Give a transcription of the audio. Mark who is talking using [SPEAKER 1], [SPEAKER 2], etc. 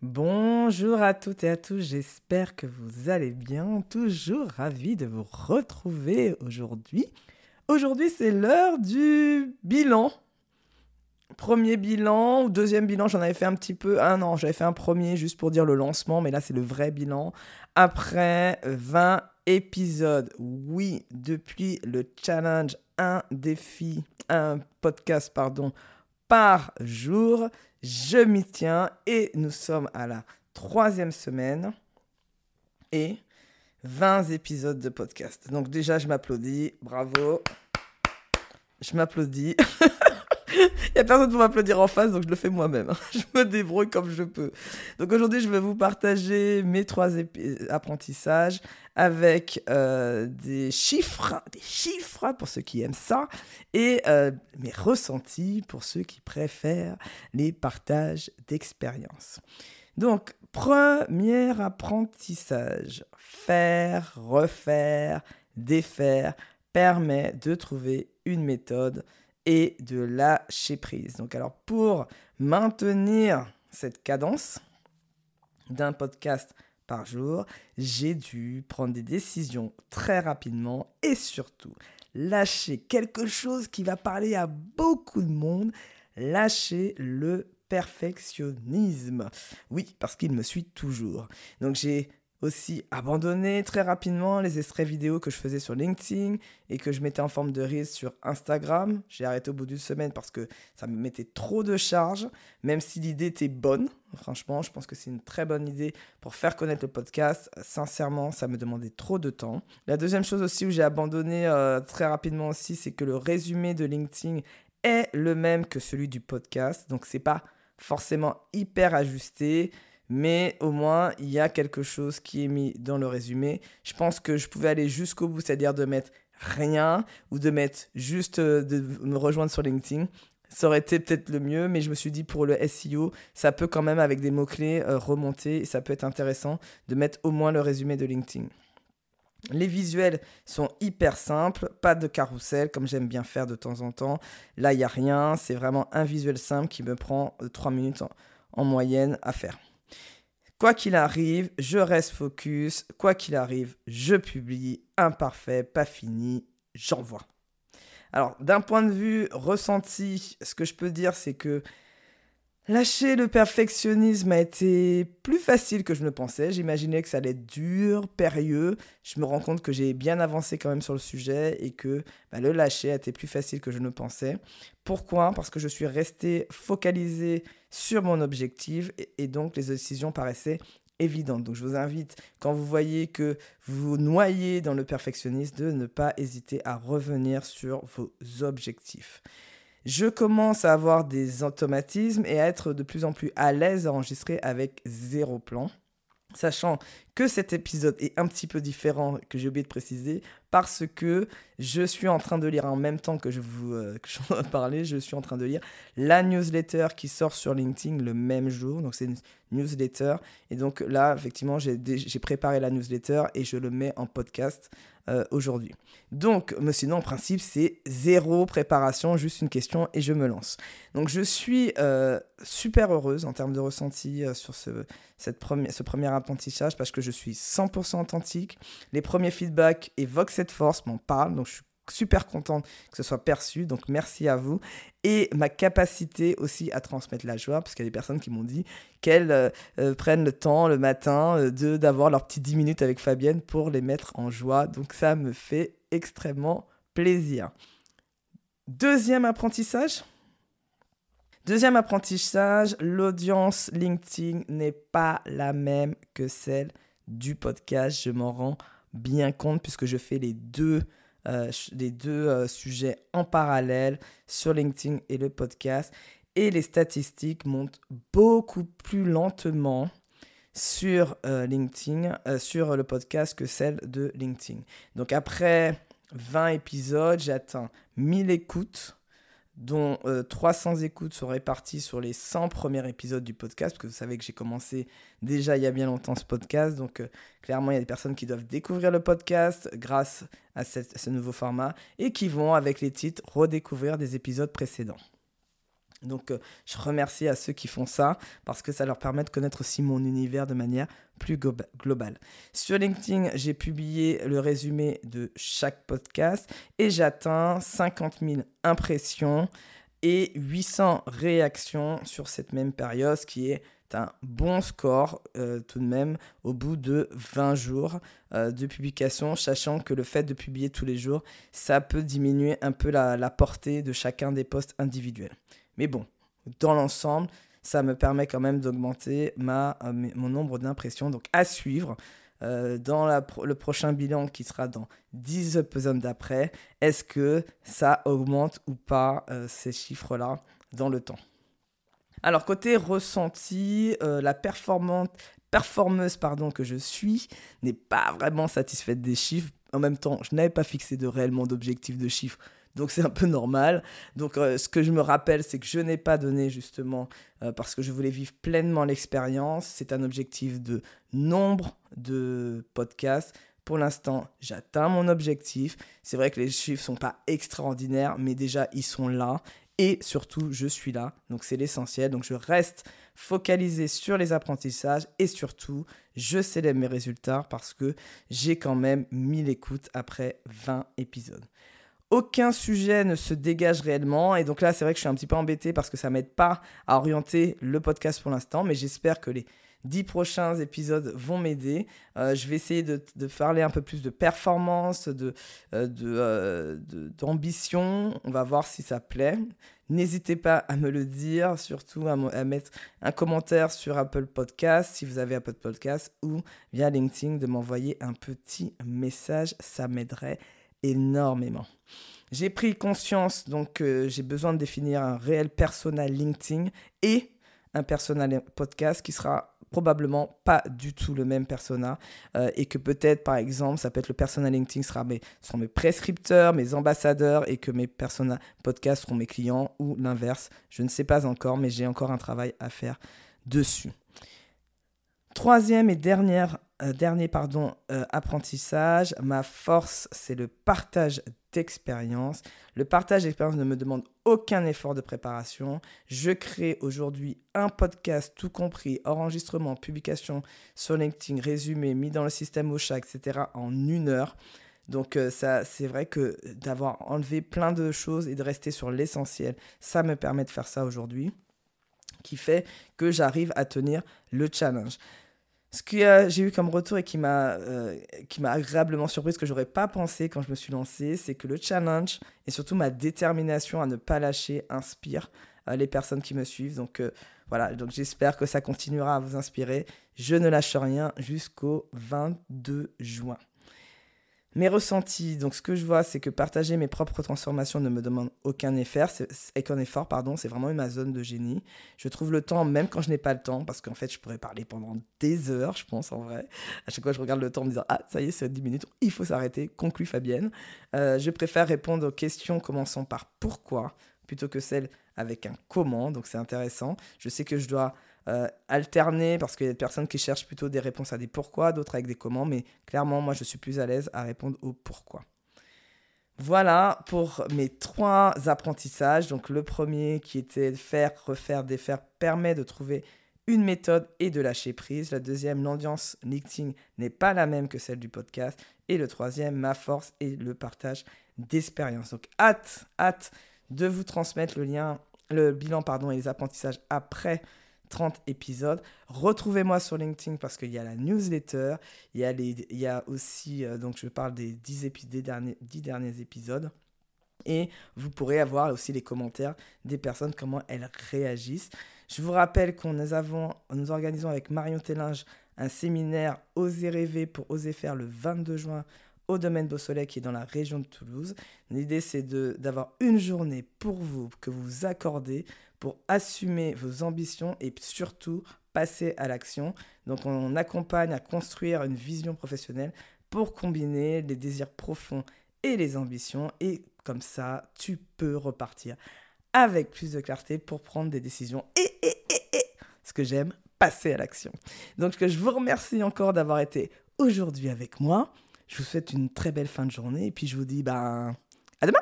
[SPEAKER 1] Bonjour à toutes et à tous, j'espère que vous allez bien. Toujours ravi de vous retrouver aujourd'hui. Aujourd'hui, c'est l'heure du bilan. Premier bilan ou deuxième bilan, j'en avais fait un petit peu. Ah non, j'avais fait un premier juste pour dire le lancement, mais là, c'est le vrai bilan. Après 20 épisodes, oui, depuis le challenge, un défi, un podcast, pardon, par jour. Je m'y tiens et nous sommes à la troisième semaine et 20 épisodes de podcast. Donc déjà, je m'applaudis. Bravo. Je m'applaudis. Il n'y a personne pour m'applaudir en face, donc je le fais moi-même. Je me débrouille comme je peux. Donc aujourd'hui, je vais vous partager mes trois apprentissages avec euh, des chiffres, des chiffres pour ceux qui aiment ça, et euh, mes ressentis pour ceux qui préfèrent les partages d'expérience. Donc, premier apprentissage, faire, refaire, défaire permet de trouver une méthode et de lâcher prise. Donc alors pour maintenir cette cadence d'un podcast par jour, j'ai dû prendre des décisions très rapidement et surtout lâcher quelque chose qui va parler à beaucoup de monde, lâcher le perfectionnisme. Oui, parce qu'il me suit toujours. Donc j'ai aussi abandonné très rapidement les extraits vidéo que je faisais sur LinkedIn et que je mettais en forme de Reels sur Instagram. J'ai arrêté au bout d'une semaine parce que ça me mettait trop de charge, même si l'idée était bonne. Franchement, je pense que c'est une très bonne idée pour faire connaître le podcast. Sincèrement, ça me demandait trop de temps. La deuxième chose aussi où j'ai abandonné euh, très rapidement aussi, c'est que le résumé de LinkedIn est le même que celui du podcast. Donc, c'est pas forcément hyper ajusté mais au moins il y a quelque chose qui est mis dans le résumé. Je pense que je pouvais aller jusqu'au bout, c'est-à-dire de mettre rien ou de mettre juste euh, de me rejoindre sur LinkedIn. Ça aurait été peut-être le mieux, mais je me suis dit pour le SEO, ça peut quand même avec des mots-clés euh, remonter et ça peut être intéressant de mettre au moins le résumé de LinkedIn. Les visuels sont hyper simples, pas de carrousel comme j'aime bien faire de temps en temps. Là, il n'y a rien, c'est vraiment un visuel simple qui me prend 3 euh, minutes en moyenne à faire. Quoi qu'il arrive, je reste focus. Quoi qu'il arrive, je publie. Imparfait, pas fini, j'envoie. Alors, d'un point de vue ressenti, ce que je peux dire, c'est que Lâcher le perfectionnisme a été plus facile que je ne pensais. J'imaginais que ça allait être dur, périlleux. Je me rends compte que j'ai bien avancé quand même sur le sujet et que bah, le lâcher a été plus facile que je ne pensais. Pourquoi? Parce que je suis resté focalisé sur mon objectif et, et donc les décisions paraissaient évidentes. Donc je vous invite, quand vous voyez que vous noyez dans le perfectionnisme, de ne pas hésiter à revenir sur vos objectifs je commence à avoir des automatismes et à être de plus en plus à l'aise à enregistrer avec zéro plan. Sachant que cet épisode est un petit peu différent, que j'ai oublié de préciser, parce que je suis en train de lire en même temps que je vous euh, je suis en train de lire la newsletter qui sort sur LinkedIn le même jour. Donc c'est une newsletter. Et donc là, effectivement, j'ai préparé la newsletter et je le mets en podcast euh, aujourd'hui. Donc, mais sinon, en principe, c'est zéro préparation, juste une question et je me lance. Donc, je suis euh, super heureuse en termes de ressenti euh, sur ce, cette première, ce premier apprentissage parce que je suis 100% authentique. Les premiers feedbacks évoquent cette force, m'en parlent, donc je suis super contente que ce soit perçu. Donc merci à vous. Et ma capacité aussi à transmettre la joie, parce qu'il y a des personnes qui m'ont dit qu'elles euh, euh, prennent le temps le matin euh, de d'avoir leurs petits 10 minutes avec Fabienne pour les mettre en joie. Donc ça me fait extrêmement plaisir. Deuxième apprentissage. Deuxième apprentissage, l'audience LinkedIn n'est pas la même que celle du podcast. Je m'en rends bien compte puisque je fais les deux euh, les deux euh, sujets en parallèle sur LinkedIn et le podcast. Et les statistiques montent beaucoup plus lentement sur euh, LinkedIn, sur le podcast que celles de LinkedIn. Donc après 20 épisodes, j'atteins 1000 écoutes dont 300 euh, écoutes sont réparties sur les 100 premiers épisodes du podcast, parce que vous savez que j'ai commencé déjà il y a bien longtemps ce podcast, donc euh, clairement il y a des personnes qui doivent découvrir le podcast grâce à, ce nouveau format, et qui vont avec les titres redécouvrir des épisodes précédents. Donc, euh, je remercie à ceux qui font ça parce que ça leur permet de connaître aussi mon univers de manière plus globale. Sur LinkedIn, j'ai publié le résumé de chaque podcast et j'atteins 50 000 impressions et 800 réactions sur cette même période, ce qui est un bon score euh, tout de même au bout de 20 jours euh, de publication, sachant que le fait de publier tous les jours, ça peut diminuer un peu la, la portée de chacun des posts individuels. Mais bon, dans l'ensemble, ça me permet quand même d'augmenter ma, euh, mon nombre d'impressions. Donc à suivre. Euh, dans le prochain bilan qui sera dans 10 épisodes d'après, est-ce que ça augmente ou pas euh, ces chiffres-là dans le temps? Alors côté ressenti, la performante, performeuse pardon, que je suis n'est pas vraiment satisfaite des chiffres. En même temps, je n'avais pas fixé de réellement d'objectif de chiffres donc c'est un peu normal. Donc euh, ce que je me rappelle, c'est que je n'ai pas donné justement euh, parce que je voulais vivre pleinement l'expérience. C'est un objectif de nombre de podcasts. Pour l'instant, j'atteins mon objectif. C'est vrai que les chiffres sont pas extraordinaires, mais déjà ils sont là. Et surtout, je suis là. Donc c'est l'essentiel. Donc je reste focalisé sur les apprentissages et surtout, je célèbre mes résultats parce que j'ai quand même 1000 écoutes après 20 épisodes aucun sujet ne se dégage réellement. Et donc là, c'est vrai que je suis un petit peu embêté parce que ça m'aide pas à orienter le podcast pour l'instant. Mais j'espère que les dix prochains épisodes vont m'aider. Euh, je vais essayer de, parler un peu plus de performance, de, euh, euh, d'ambition. On va voir si ça plaît. N'hésitez pas à me le dire, surtout à, à, mettre un commentaire sur Apple Podcast, si vous avez Apple Podcast, ou via LinkedIn, de m'envoyer un petit message. Ça m'aiderait énormément. J'ai pris conscience, donc j'ai besoin de définir un réel persona LinkedIn et un persona podcast qui sera probablement pas du tout le même persona euh, et que peut-être par exemple ça peut être le persona LinkedIn sera mes, seront mes prescripteurs, mes ambassadeurs et que mes persona podcast seront mes clients ou l'inverse. Je ne sais pas encore mais j'ai encore un travail à faire dessus. Troisième et dernière, euh, dernier pardon, euh, apprentissage, ma force, c'est le partage d'expérience. Le partage d'expérience ne me demande aucun effort de préparation. Je crée aujourd'hui un podcast, tout compris, enregistrement, publication sur LinkedIn, résumé, mis dans le système OSHA, etc., en une heure. Donc euh, ça, c'est vrai que d'avoir enlevé plein de choses et de rester sur l'essentiel, ça me permet de faire ça aujourd'hui, qui fait que j'arrive à tenir le challenge. Ce que j'ai eu comme retour et qui m'a euh, agréablement surpris, ce que j'aurais pas pensé quand je me suis lancé, c'est que le challenge et surtout ma détermination à ne pas lâcher inspire euh, les personnes qui me suivent. Donc euh, voilà, donc j'espère que ça continuera à vous inspirer. Je ne lâche rien jusqu'au 22 juin. Mes ressentis, donc ce que je vois, c'est que partager mes propres transformations ne me demande aucun effort, aucun effort, pardon, c'est vraiment ma zone de génie. Je trouve le temps, même quand je n'ai pas le temps, parce qu'en fait, je pourrais parler pendant des heures, je pense, en vrai. À chaque fois, je regarde le temps en me disant, ah, ça y est, c'est 10 minutes, il faut s'arrêter, conclut Fabienne. Euh, je préfère répondre aux questions commençant par pourquoi, plutôt que celles avec un comment, donc c'est intéressant. Je sais que je dois euh, alterner parce qu'il y a des personnes qui cherchent plutôt des réponses à des pourquoi, d'autres avec des comment, mais clairement, moi, je suis plus à l'aise à répondre au pourquoi. Voilà pour mes trois apprentissages. Donc le premier qui était faire, refaire, défaire permet de trouver une méthode et de lâcher prise. La deuxième, l'ambiance LinkedIn n'est pas la même que celle du podcast. Et le troisième, ma force et le partage d'expérience. Donc hâte, hâte de vous transmettre le lien, le bilan pardon, et les apprentissages après 30 épisodes. Retrouvez-moi sur LinkedIn parce qu'il y a la newsletter, il y a, les, il y a aussi, euh, donc je parle des 10, des derniers, 10 derniers épisodes. Et vous pourrez avoir aussi les commentaires des personnes, comment elles réagissent. Je vous rappelle qu'on nous organisons avec Marion Tellinge un séminaire Oser rêver pour oser faire le 22 juin au domaine Beausoleil qui est dans la région de Toulouse. L'idée c'est d'avoir une journée pour vous que vous accordez pour assumer vos ambitions et surtout passer à l'action. Donc on accompagne à construire une vision professionnelle pour combiner les désirs profonds et les ambitions et comme ça tu peux repartir avec plus de clarté pour prendre des décisions et, et, et, et ce que j'aime, passer à l'action. Donc je vous remercie encore d'avoir été aujourd'hui avec moi. Je vous souhaite une très belle fin de journée et puis je vous dis ben à demain